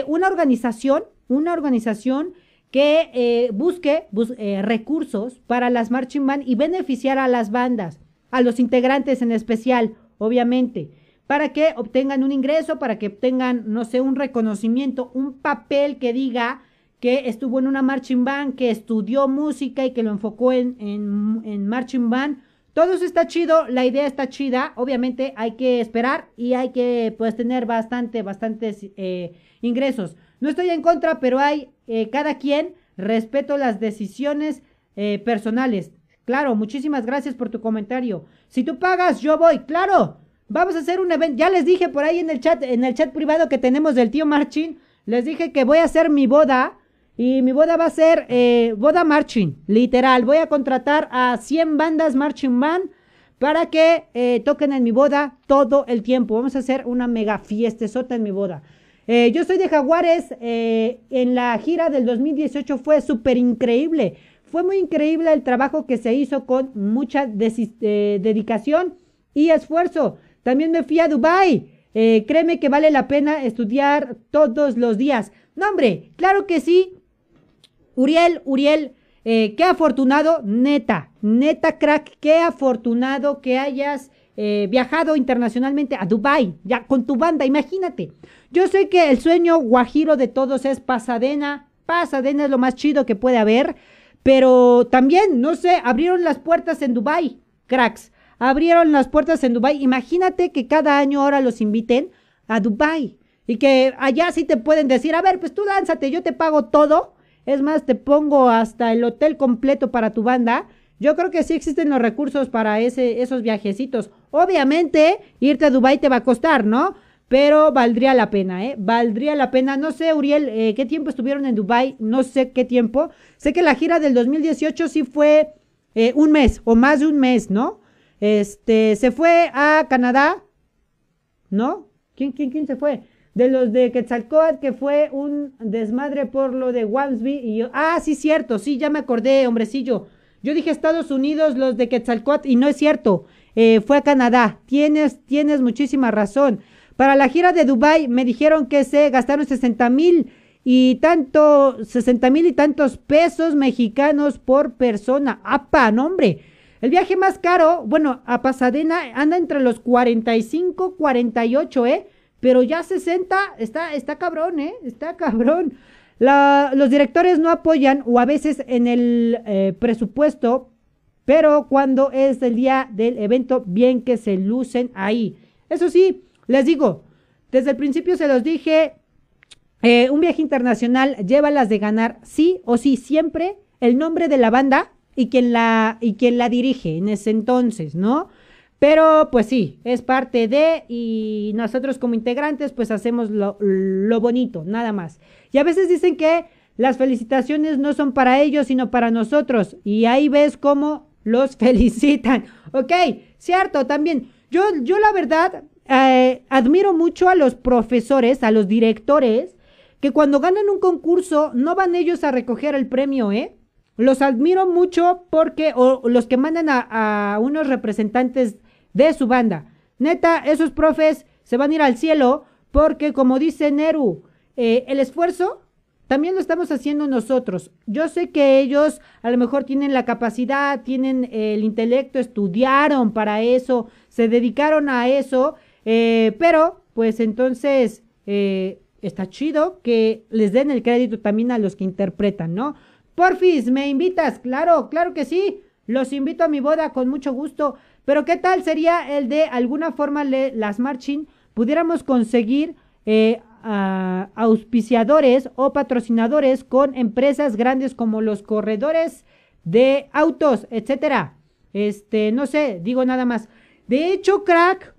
una organización, una organización que eh, busque eh, recursos para las marching band y beneficiar a las bandas, a los integrantes en especial, obviamente, para que obtengan un ingreso, para que obtengan, no sé, un reconocimiento, un papel que diga que estuvo en una marching band, que estudió música y que lo enfocó en, en, marching band. Todo eso está chido, la idea está chida, obviamente hay que esperar y hay que pues tener bastante, bastantes eh, ingresos. No estoy en contra, pero hay eh, cada quien, respeto las decisiones eh, personales. Claro, muchísimas gracias por tu comentario. Si tú pagas, yo voy, claro. Vamos a hacer un evento. Ya les dije por ahí en el chat, en el chat privado que tenemos del tío Marching, les dije que voy a hacer mi boda. Y mi boda va a ser eh, boda marching, literal. Voy a contratar a 100 bandas marching band para que toquen en mi boda todo el tiempo. Vamos a hacer una mega fiestezota en mi boda. Eh, yo soy de Jaguares. Eh, en la gira del 2018 fue súper increíble. Fue muy increíble el trabajo que se hizo con mucha eh, dedicación y esfuerzo. También me fui a Dubai. créeme que vale la pena estudiar todos los días. No, hombre, claro que sí. Uriel, Uriel, qué afortunado, neta, neta crack, qué afortunado que hayas viajado internacionalmente a Dubai, ya con tu banda, imagínate. Yo sé que el sueño guajiro de todos es Pasadena. Pasadena es lo más chido que puede haber. Pero también, no sé, abrieron las puertas en Dubai, cracks. abrieron las puertas en Dubai. Imagínate que cada año ahora los inviten a Dubai y que allá sí te pueden decir, a ver, pues tú lánzate, yo te pago todo. Es más, te pongo hasta el hotel completo para tu banda. Yo creo que sí existen los recursos para ese, esos viajecitos. Obviamente, irte a Dubai te va a costar, ¿no? Pero valdría la pena, ¿eh? Valdría la pena. No sé, Uriel, eh, qué tiempo estuvieron en Dubai. No sé qué tiempo. Sé que la gira del 2018 sí fue eh, un mes o más de un mes, ¿no? Este, se fue a Canadá, ¿no? ¿Quién, quién, quién se fue? De los de Quetzalcoatl, que fue un desmadre por lo de Wamsby. Y yo, ah, sí, cierto, sí, ya me acordé, hombrecillo. Yo dije Estados Unidos, los de Quetzalcoatl, y no es cierto. Eh, fue a Canadá. Tienes, tienes muchísima razón. Para la gira de Dubai me dijeron que se gastaron 60 mil y tanto, 60 mil y tantos pesos mexicanos por persona. ¡Apa, nombre! El viaje más caro, bueno, a Pasadena anda entre los 45, 48, ¿eh? Pero ya 60, está, está cabrón, ¿eh? Está cabrón. los directores no apoyan o a veces en el eh, presupuesto, pero cuando es el día del evento, bien que se lucen ahí. Eso sí, les digo, desde el principio se los dije, eh, un viaje internacional lleva las de ganar sí o sí siempre el nombre de la banda y quien la, y quien la dirige en ese entonces, ¿no? Pero pues sí, es parte de y nosotros como integrantes pues hacemos lo, lo bonito, nada más. Y a veces dicen que las felicitaciones no son para ellos, sino para nosotros. Y ahí ves cómo los [LAUGHS] felicitan. Ok, cierto, también. Yo, yo la verdad eh, admiro mucho a los profesores, a los directores, que cuando ganan un concurso no van ellos a recoger el premio, ¿eh? Los admiro mucho porque, o los que mandan a, unos representantes de su banda. Neta, esos profes se van a ir al cielo porque, como dice Neru, eh, el esfuerzo también lo estamos haciendo nosotros. Yo sé que ellos a lo mejor tienen la capacidad, tienen el intelecto, estudiaron para eso, se dedicaron a eso, eh, pero pues entonces eh, está chido que les den el crédito también a los que interpretan, ¿no? Porfis, ¿me invitas? Claro, claro que sí. Los invito a mi boda con mucho gusto. Pero ¿qué tal sería el de alguna forma las marching pudiéramos conseguir eh, auspiciadores o patrocinadores con empresas grandes como los corredores de autos, etcétera? Este, no sé, digo nada más. De hecho, crack,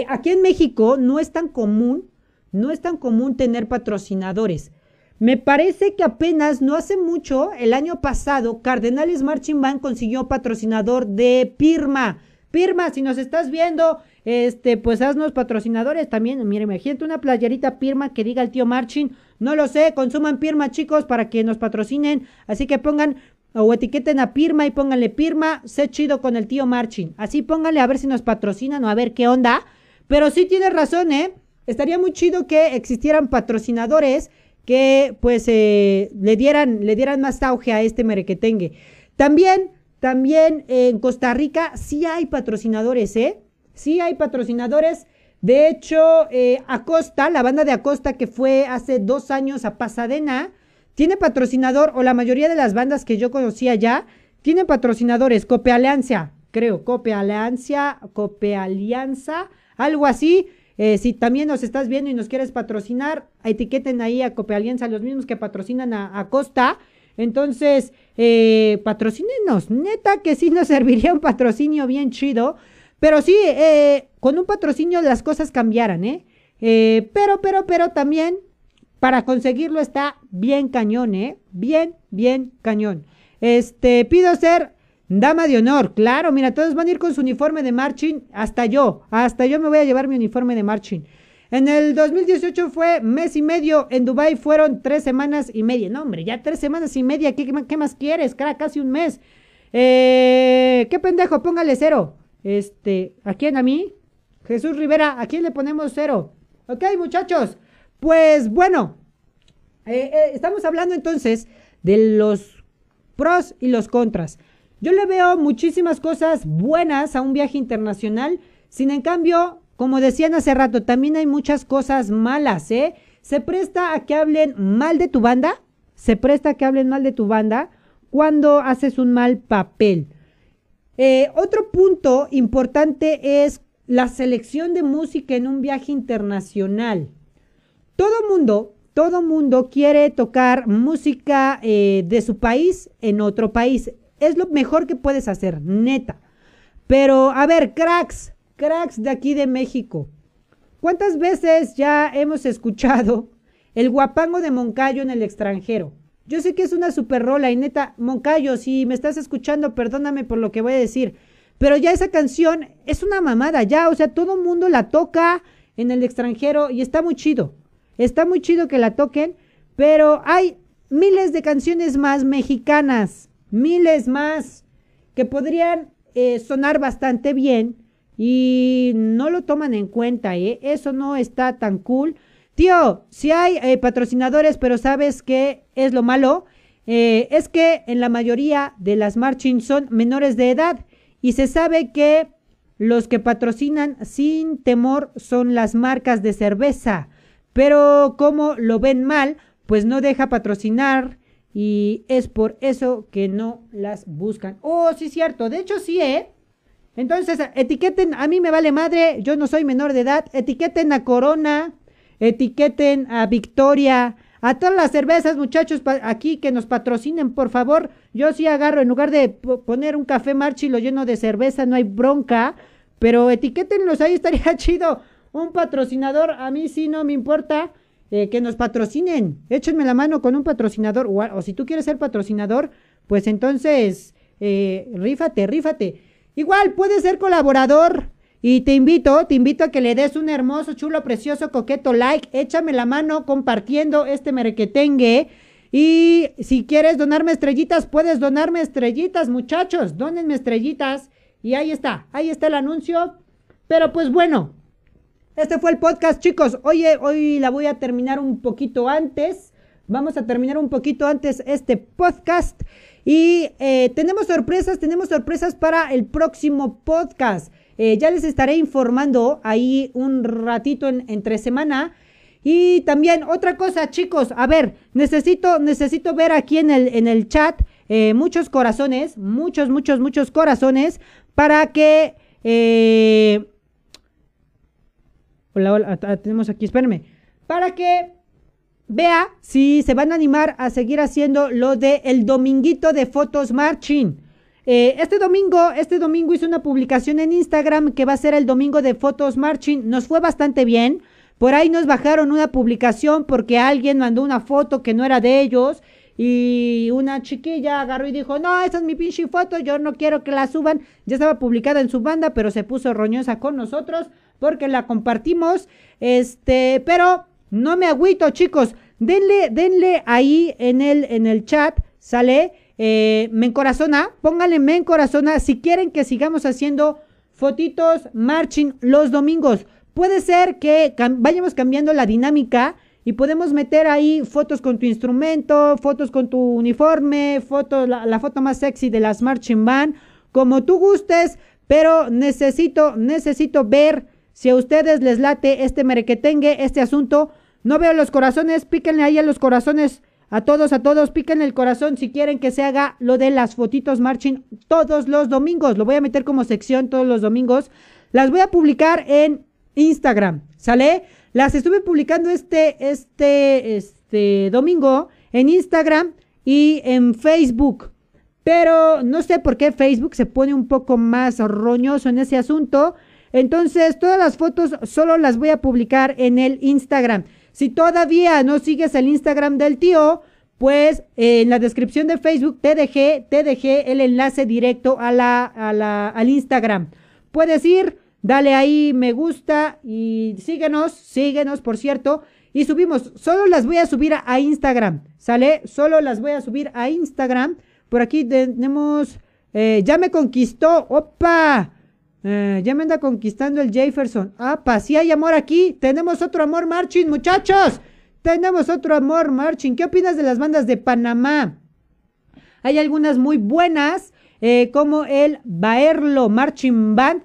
eh, aquí en México no es tan común no es tan común tener patrocinadores. Me parece que apenas no hace mucho, el año pasado, Cardenales Marching Band consiguió patrocinador de Pirma. Pirma, si nos estás viendo, este, pues haznos patrocinadores también. Mire, imagínate una playerita Pirma que diga el tío Marching. No lo sé, consuman Pirma, chicos, para que nos patrocinen. Así que pongan o etiqueten a Pirma y pónganle Pirma, sé chido con el tío Marching. Así pónganle a ver si nos patrocinan o a ver qué onda. Pero sí tienes razón, ¿eh? estaría muy chido que existieran patrocinadores que pues eh, le, dieran, le dieran más auge a este merequetengue. También, también en Costa Rica sí hay patrocinadores, ¿eh? Sí hay patrocinadores. De hecho, eh, Acosta, la banda de Acosta que fue hace dos años a Pasadena, tiene patrocinador, o la mayoría de las bandas que yo conocía ya, tienen patrocinadores, Cope Alianza, creo, Cope Alianza, Cope Alianza, algo así. Eh, si también nos estás viendo y nos quieres patrocinar, etiqueten ahí a Copealianza, los mismos que patrocinan a, Costa. Entonces, eh, patrocínenos. Neta que sí nos [LAUGHS] serviría un patrocinio bien chido. Pero sí, eh, con un patrocinio las cosas cambiaran, ¿eh? ¿eh? Pero, pero, pero también para conseguirlo está bien cañón, ¿eh? Bien, bien cañón. Este, pido ser Dama de honor, claro, mira, todos van a ir con su uniforme de marching, hasta yo, hasta yo me voy a llevar mi uniforme de marching. En el 2018 fue mes y medio, en Dubai fueron tres semanas y media. No, hombre, ya tres semanas y media, ¿qué, más quieres? Cara, casi un mes. Eh, ¿Qué pendejo? Póngale cero. Este, ¿a quién? ¿A mí? Jesús Rivera, ¿a quién le ponemos cero? Ok, muchachos, pues bueno, eh, eh, estamos hablando entonces de los pros y los contras. Yo le veo muchísimas cosas buenas a un viaje internacional, sin en cambio, como decían hace rato, también hay muchas cosas malas, ¿eh? Se presta a que hablen mal de tu banda, se presta a que hablen mal de tu banda cuando haces un mal papel. Eh, otro punto importante es la selección de música en un viaje internacional. Todo mundo, todo mundo quiere tocar música eh, de su país en otro país. Es lo mejor que puedes hacer, neta. Pero, a ver, cracks, cracks de aquí de México. ¿Cuántas veces ya hemos escuchado [LAUGHS] el guapango de Moncayo en el extranjero? Yo sé que es una super rola y neta, Moncayo, si me estás escuchando, perdóname por lo que voy a decir. Pero ya esa canción es una mamada, ya, o sea, todo el mundo la toca en el extranjero y está muy chido. Está muy chido que la toquen, pero hay miles de canciones más mexicanas, miles más, que podrían eh, sonar bastante bien y no lo toman en cuenta, ¿eh? Eso no está tan cool. Tío, si hay eh, patrocinadores, pero ¿sabes qué es lo malo? Eh, es que en la mayoría de las marching son menores de edad y se sabe que los que patrocinan sin temor son las marcas de cerveza. Pero como lo ven mal, pues no deja patrocinar y es por eso que no las buscan. Oh, sí, cierto. De hecho, sí, ¿eh? Entonces, etiqueten, a mí me vale madre, yo no soy menor de edad, etiqueten a Corona, etiqueten a Victoria, a todas las cervezas, muchachos, aquí que nos patrocinen, por favor. Yo sí agarro, en lugar de poner un café marchi lo lleno de cerveza, no hay bronca, pero etiquétenlos, ahí estaría [LAUGHS] chido. Un patrocinador, a mí sí no me importa eh, que nos patrocinen. Échenme la mano con un patrocinador, o, si tú quieres ser patrocinador, pues entonces, eh, rífate, rífate. Igual, puedes ser colaborador. Y te invito, te invito a que le des un hermoso, chulo, precioso, coqueto like. Échame la mano compartiendo este merequetengue. Y si quieres donarme estrellitas, puedes donarme estrellitas, muchachos. Dónenme estrellitas. Y ahí está, ahí está el anuncio. Pero pues bueno, este fue el podcast, chicos. Oye, hoy la voy a terminar un poquito antes. Vamos a terminar un poquito antes este podcast. Y eh, tenemos sorpresas, tenemos sorpresas para el próximo podcast. Eh, ya les estaré informando ahí un ratito en, entre semana. Y también otra cosa, chicos, a ver, necesito, necesito ver aquí en el, en el chat eh, muchos corazones, muchos, muchos, muchos corazones para que... Hola, hola, tenemos aquí, espérenme. Para que vea si se van a animar a seguir haciendo lo de el dominguito de fotos marching. Eh, este domingo, este domingo hice una publicación en Instagram que va a ser el domingo de fotos marching. Nos fue bastante bien. Por ahí nos bajaron una publicación porque alguien mandó una foto que no era de ellos. Y una chiquilla agarró y dijo, no, esa es mi pinche foto, yo no quiero que la suban. Ya estaba publicada en su banda, pero se puso roñosa con nosotros porque la compartimos. Este, pero no me agüito, chicos. Denle, denle ahí en el, en el chat, ¿sale? Eh, me encorazona, pónganle me encorazona si quieren que sigamos haciendo fotitos marching los domingos. Puede ser que vayamos cambiando la dinámica y podemos meter ahí fotos con tu instrumento, fotos con tu uniforme, fotos, la, la foto más sexy de las marching band, como tú gustes, pero necesito, necesito ver si a ustedes les late este merequetengue, este asunto. No veo los corazones, píquenle ahí a los corazones a todos, a todos, piquen el corazón si quieren que se haga lo de las fotitos marching todos los domingos. Lo voy a meter como sección todos los domingos. Las voy a publicar en Instagram, ¿sale? Las estuve publicando este, este, este domingo en Instagram y en Facebook. Pero no sé por qué Facebook se pone un poco más roñoso en ese asunto. Entonces, todas las fotos solo las voy a publicar en el Instagram. Si todavía no sigues el Instagram del tío, pues en la descripción de Facebook te dejé, te dejé el enlace directo a la, al Instagram. Puedes ir, dale ahí me gusta y síguenos, síguenos por cierto. Y subimos, solo las voy a subir a, Instagram, ¿sale? Solo las voy a subir a Instagram. Por aquí tenemos, eh, ya me conquistó, opa. Eh, ya me anda conquistando el Jefferson. Ah, pa, si hay amor aquí. Tenemos otro amor marching, muchachos. Tenemos otro amor marching. ¿Qué opinas de las bandas de Panamá? Hay algunas muy buenas, eh, como el Baerlo Marching Band.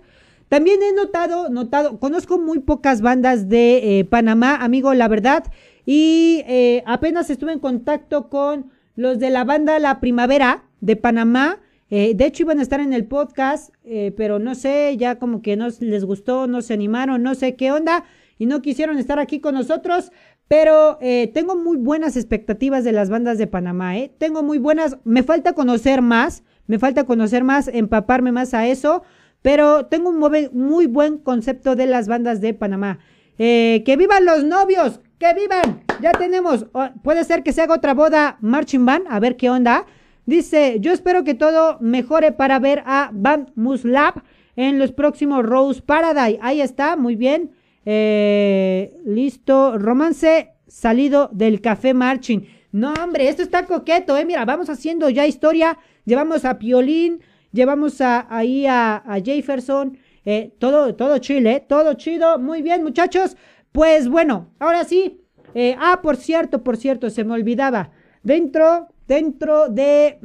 También he notado, notado, conozco muy pocas bandas de eh, Panamá, amigo, la verdad. Y apenas estuve en contacto con los de la banda La Primavera de Panamá. Eh, de hecho, iban a estar en el podcast, eh, pero no sé, ya como que no les gustó, no se animaron, no sé qué onda, y no quisieron estar aquí con nosotros. Pero eh, tengo muy buenas expectativas de las bandas de Panamá, ¿eh? Tengo muy buenas, me falta conocer más, me falta conocer más, empaparme más a eso, pero tengo un muy buen concepto de las bandas de Panamá. Eh, que vivan los novios, que vivan, ya tenemos, puede ser que se haga otra boda Marching Band, a ver qué onda. Dice, yo espero que todo mejore para ver a Band Muslab en los próximos Rose Paradise. Ahí está, muy bien. Eh, listo. Romance salido del café marching. No, hombre, esto está coqueto, eh. Mira, vamos haciendo ya historia. Llevamos a Piolín, llevamos a, ahí a, Jefferson. Eh, todo, todo chile, eh, todo chido. Muy bien, muchachos. Pues bueno, ahora sí. Eh, ah, por cierto, por cierto, se me olvidaba. Dentro, dentro de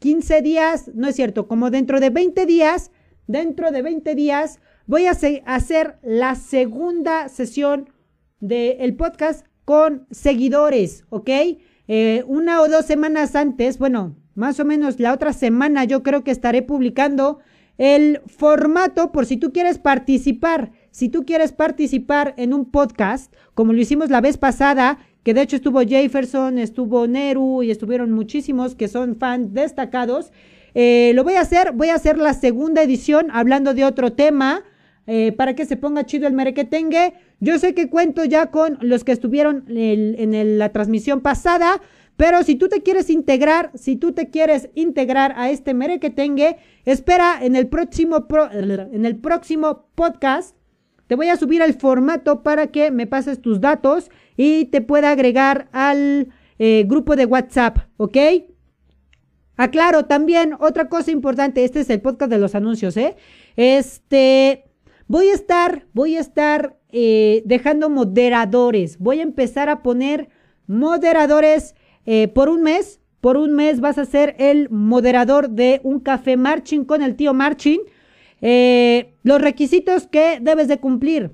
15 mm, días, no es cierto, como dentro de 20 días, dentro de 20 días voy a hacer la segunda sesión del podcast con seguidores, ¿ok? Una o dos semanas antes, bueno, más o menos la otra semana yo creo que estaré publicando el formato por si tú quieres participar. Si tú quieres participar en un podcast, como lo hicimos la vez pasada, que de hecho estuvo Jefferson, estuvo Neru y estuvieron muchísimos que son fans destacados. Eh, lo voy a hacer, voy a hacer la segunda edición hablando de otro tema eh, para que se ponga chido el merequetengue. Yo sé que cuento ya con los que estuvieron en, la transmisión pasada, pero si tú te quieres integrar, si tú te quieres integrar a este merequetengue, espera en el próximo, en el próximo podcast. Te voy a subir el formato para que me pases tus datos y te pueda agregar al eh, grupo de WhatsApp, ¿ok? Aclaro también otra cosa importante, este es el podcast de los anuncios, ¿eh? Este, Voy a estar, voy a estar eh, dejando moderadores. Voy a empezar a poner moderadores eh, por un mes. Por un mes vas a ser el moderador de un café marching con el tío marching. Eh, los requisitos que debes de cumplir.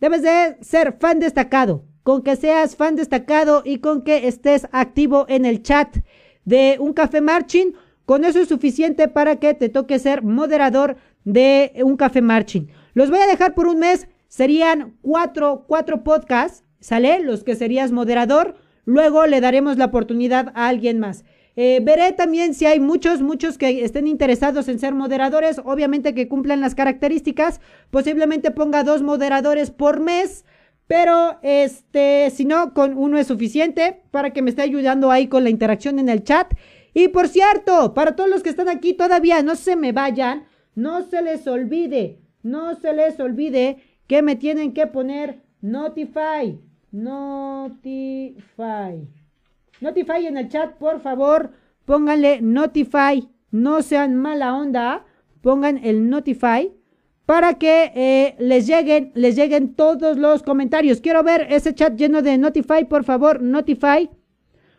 Debes de ser fan destacado. Con que seas fan destacado y con que estés activo en el chat de un café marching. Con eso es suficiente para que te toque ser moderador de un café marching. Los voy a dejar por un mes. Serían cuatro, cuatro podcasts, ¿sale? Los que serías moderador. Luego le daremos la oportunidad a alguien más. Eh, veré también si hay muchos, muchos que estén interesados en ser moderadores, obviamente que cumplan las características. Posiblemente ponga dos moderadores por mes, pero este, si no, con uno es suficiente para que me esté ayudando ahí con la interacción en el chat. Y por cierto, para todos los que están aquí todavía, no se me vayan, no se les olvide, no se les olvide que me tienen que poner Notify. Notify. Notify en el chat, por favor. Pónganle Notify. No sean mala onda. Pongan el Notify para que eh, les lleguen, les lleguen todos los comentarios. Quiero ver ese chat lleno de Notify, por favor, Notify.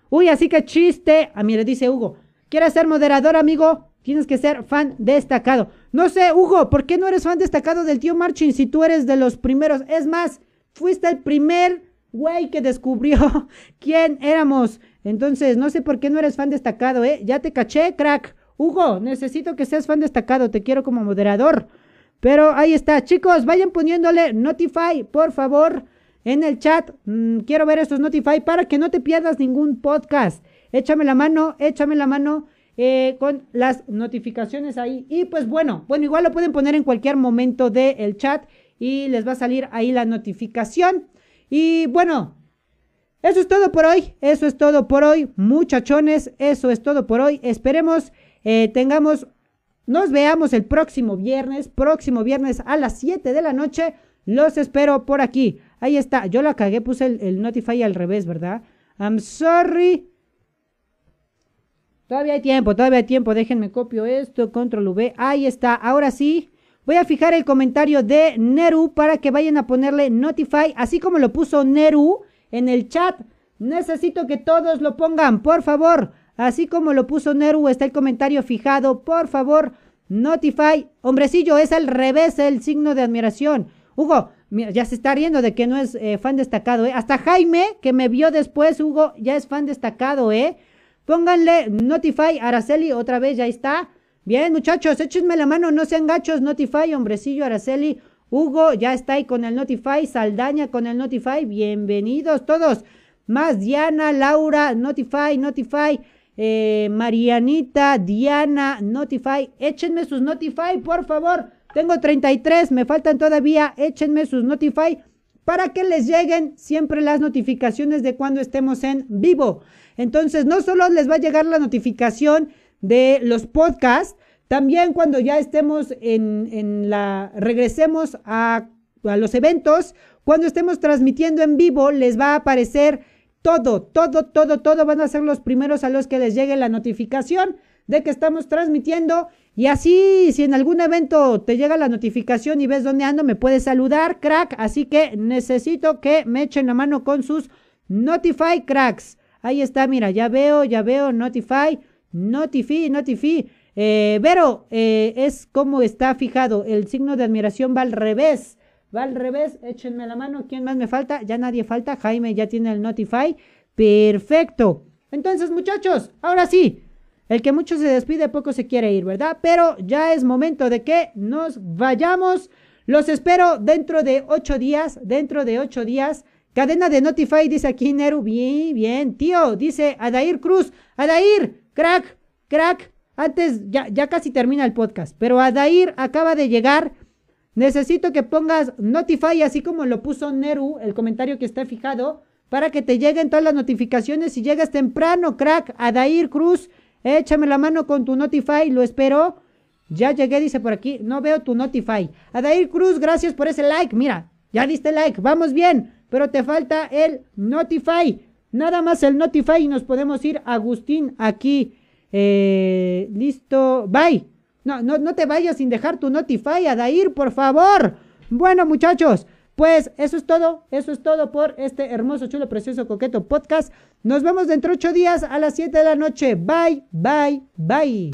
Uy, así que chiste. A mí le dice Hugo. ¿Quieres ser moderador, amigo? Tienes que ser fan destacado. No sé, Hugo, ¿por qué no eres fan destacado del tío Marching si tú eres de los primeros? Es más, fuiste el primer güey que descubrió [LAUGHS] quién éramos. Entonces, no sé por qué no eres fan destacado, ¿eh? Ya te caché, crack. Hugo, necesito que seas fan destacado, te quiero como moderador. Pero ahí está, chicos, vayan poniéndole Notify, por favor, en el chat. Mm, quiero ver estos Notify para que no te pierdas ningún podcast. Échame la mano, échame la mano. Eh, con las notificaciones ahí. Y pues bueno, bueno, igual lo pueden poner en cualquier momento del chat y les va a salir ahí la notificación. Y bueno, eso es todo por hoy. Eso es todo por hoy, muchachones. Eso es todo por hoy. Esperemos eh, tengamos, nos veamos el próximo viernes, próximo viernes a las 7 de la noche. Los espero por aquí. Ahí está. Yo la cagué, puse el, el Notify al revés, ¿verdad? I'm sorry. Todavía hay tiempo, todavía hay tiempo. Déjenme copio esto, control V. Ahí está. Ahora sí. Voy a fijar el comentario de Neru para que vayan a ponerle Notify, así como lo puso Neru en el chat. Necesito que todos lo pongan, por favor. Así como lo puso Neru, está el comentario fijado. Por favor, Notify. Hombrecillo, es al revés el signo de admiración. Hugo, ya se está riendo de que no es eh, fan destacado, ¿eh? Hasta Jaime, que me vio después, Hugo, ya es fan destacado, ¿eh? Pónganle Notify Araceli, otra vez, ya está. Bien, muchachos, échenme la mano, no sean gachos, Notify, hombrecillo, Araceli, Hugo, ya está ahí con el Notify, Saldaña con el Notify, bienvenidos todos. Más Diana, Laura, Notify, Notify, eh, Marianita, Diana, Notify, échenme sus Notify, por favor. Tengo 33, me faltan todavía, échenme sus Notify para que les lleguen siempre las notificaciones de cuando estemos en vivo. Entonces, no solo les va a llegar la notificación de los podcasts, también cuando ya estemos en, la, regresemos a, a los eventos, cuando estemos transmitiendo en vivo, les va a aparecer todo, todo, todo, todo. Van a ser los primeros a los que les llegue la notificación de que estamos transmitiendo. Y así, si en algún evento te llega la notificación y ves dónde ando, me puedes saludar, crack. Así que necesito que me echen la mano con sus Notify cracks. Ahí está, mira, ya veo, ya veo, Notify, Notify, Notify. Eh, Vero, eh, es como está fijado. El signo de admiración va al revés. Va al revés. Échenme la mano. ¿Quién más me falta? Ya nadie falta. Jaime ya tiene el Notify. Perfecto. Entonces, muchachos, ahora sí. El que mucho se despide, poco se quiere ir, ¿verdad? Pero ya es momento de que nos vayamos. Los espero dentro de ocho días. Dentro de ocho días. Cadena de Notify, dice aquí Neru. Bien, bien. Tío, dice Adair Cruz. Adair, crack, crack. Antes, ya, ya casi termina el podcast, pero Adair acaba de llegar. Necesito que pongas Notify, así como lo puso Neru, el comentario que está fijado, para que te lleguen todas las notificaciones. Si llegas temprano, crack, Adair Cruz, échame la mano con tu Notify, lo espero. Ya llegué, dice por aquí, no veo tu Notify. Adair Cruz, gracias por ese like. Mira, ya diste like, vamos bien, pero te falta el Notify. Nada más el Notify y nos podemos ir, Agustín, aquí. Eh, listo, bye. No, no, no te vayas sin dejar tu Notify, Adair, por favor. Bueno, muchachos, pues eso es todo. Eso es todo por este hermoso, chulo, precioso, coqueto podcast. Nos vemos dentro de ocho días a las 7 de la noche. Bye, bye, bye.